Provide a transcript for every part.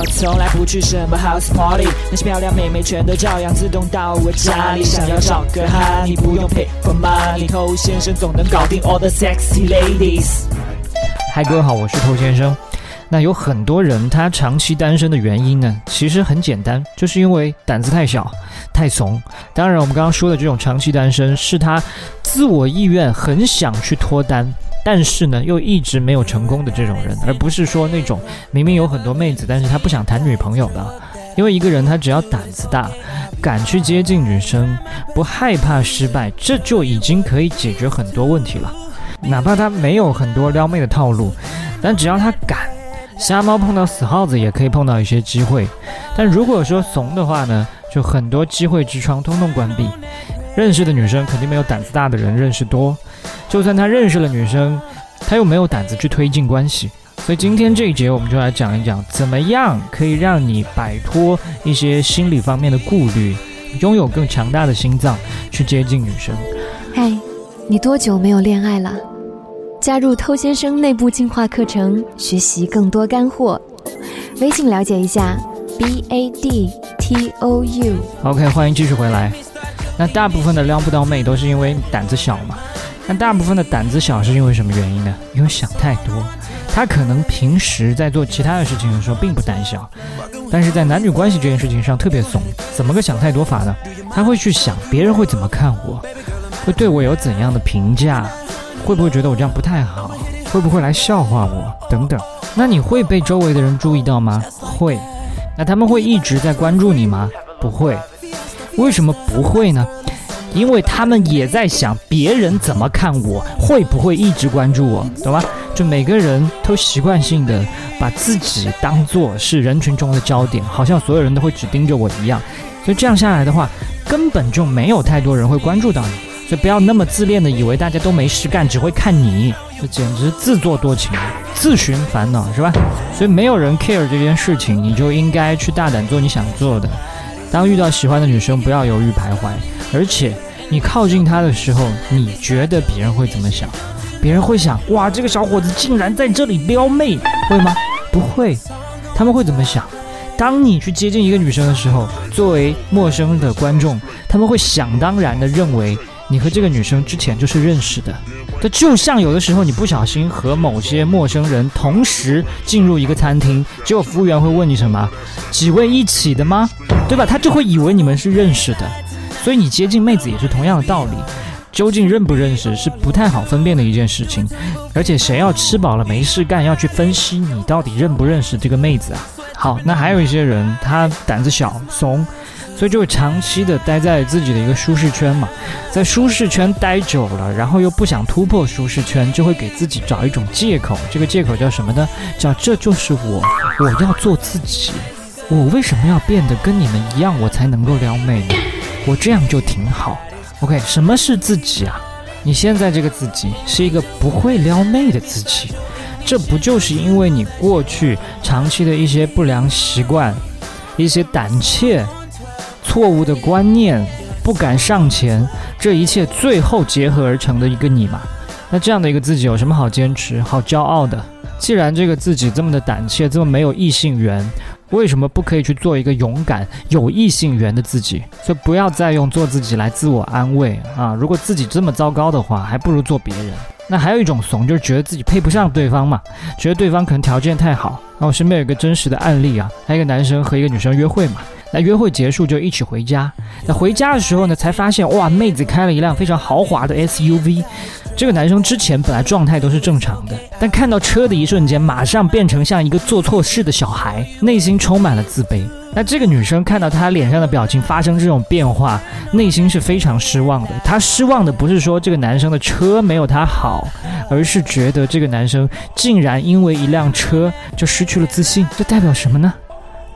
我从来不去什么 house party，那些漂亮妹妹全都照样自动到我家里。想要找个哈，你不用 pay for money，偷先生总能搞定 all the sexy ladies。嗨，各位好，我是偷先生。那有很多人他长期单身的原因呢，其实很简单，就是因为胆子太小、太怂。当然，我们刚刚说的这种长期单身，是他自我意愿很想去脱单，但是呢又一直没有成功的这种人，而不是说那种明明有很多妹子，但是他不想谈女朋友的。因为一个人他只要胆子大，敢去接近女生，不害怕失败，这就已经可以解决很多问题了。哪怕他没有很多撩妹的套路，但只要他敢。瞎猫碰到死耗子也可以碰到一些机会，但如果说怂的话呢，就很多机会之窗通通关闭。认识的女生肯定没有胆子大的人认识多，就算他认识了女生，他又没有胆子去推进关系。所以今天这一节我们就来讲一讲，怎么样可以让你摆脱一些心理方面的顾虑，拥有更强大的心脏去接近女生。嗨，你多久没有恋爱了？加入偷先生内部进化课程，学习更多干货。微信了解一下，b a d t o u。OK，欢迎继续回来。那大部分的撩不到妹都是因为胆子小嘛？但大部分的胆子小是因为什么原因呢？因为想太多。他可能平时在做其他的事情的时候并不胆小，但是在男女关系这件事情上特别怂。怎么个想太多法呢？他会去想别人会怎么看我，会对我有怎样的评价。会不会觉得我这样不太好？会不会来笑话我？等等。那你会被周围的人注意到吗？会。那他们会一直在关注你吗？不会。为什么不会呢？因为他们也在想别人怎么看我，会不会一直关注我？懂吗？就每个人都习惯性的把自己当做是人群中的焦点，好像所有人都会只盯着我一样。所以这样下来的话，根本就没有太多人会关注到你。所以不要那么自恋的以为大家都没事干，只会看你，这简直自作多情，自寻烦恼是吧？所以没有人 care 这件事情，你就应该去大胆做你想做的。当遇到喜欢的女生，不要犹豫徘徊，而且你靠近他的时候，你觉得别人会怎么想？别人会想，哇，这个小伙子竟然在这里撩妹，会吗？不会，他们会怎么想？当你去接近一个女生的时候，作为陌生的观众，他们会想当然的认为。你和这个女生之前就是认识的，这就像有的时候你不小心和某些陌生人同时进入一个餐厅，结果服务员会问你什么？几位一起的吗？对吧？他就会以为你们是认识的，所以你接近妹子也是同样的道理。究竟认不认识是不太好分辨的一件事情，而且谁要吃饱了没事干要去分析你到底认不认识这个妹子啊？好，那还有一些人他胆子小怂。所以就会长期的待在自己的一个舒适圈嘛，在舒适圈待久了，然后又不想突破舒适圈，就会给自己找一种借口。这个借口叫什么呢？叫这就是我，我要做自己。我为什么要变得跟你们一样，我才能够撩妹呢？我这样就挺好。OK，什么是自己啊？你现在这个自己是一个不会撩妹的自己，这不就是因为你过去长期的一些不良习惯，一些胆怯？错误的观念，不敢上前，这一切最后结合而成的一个你嘛？那这样的一个自己有什么好坚持、好骄傲的？既然这个自己这么的胆怯，这么没有异性缘，为什么不可以去做一个勇敢、有异性缘的自己？所以不要再用做自己来自我安慰啊！如果自己这么糟糕的话，还不如做别人。那还有一种怂，就是觉得自己配不上对方嘛，觉得对方可能条件太好。那我身边有一个真实的案例啊，还有一个男生和一个女生约会嘛。那约会结束就一起回家。那回家的时候呢，才发现哇，妹子开了一辆非常豪华的 SUV。这个男生之前本来状态都是正常的，但看到车的一瞬间，马上变成像一个做错事的小孩，内心充满了自卑。那这个女生看到他脸上的表情发生这种变化，内心是非常失望的。她失望的不是说这个男生的车没有她好，而是觉得这个男生竟然因为一辆车就失去了自信。这代表什么呢？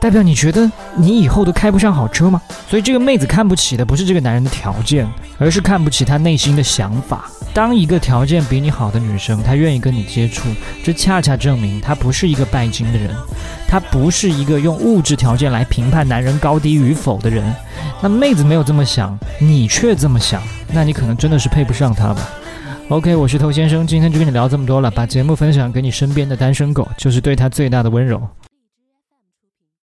代表你觉得你以后都开不上好车吗？所以这个妹子看不起的不是这个男人的条件，而是看不起他内心的想法。当一个条件比你好的女生，她愿意跟你接触，这恰恰证明她不是一个拜金的人，她不是一个用物质条件来评判男人高低与否的人。那妹子没有这么想，你却这么想，那你可能真的是配不上她吧？OK，我是头先生，今天就跟你聊这么多了，把节目分享给你身边的单身狗，就是对他最大的温柔。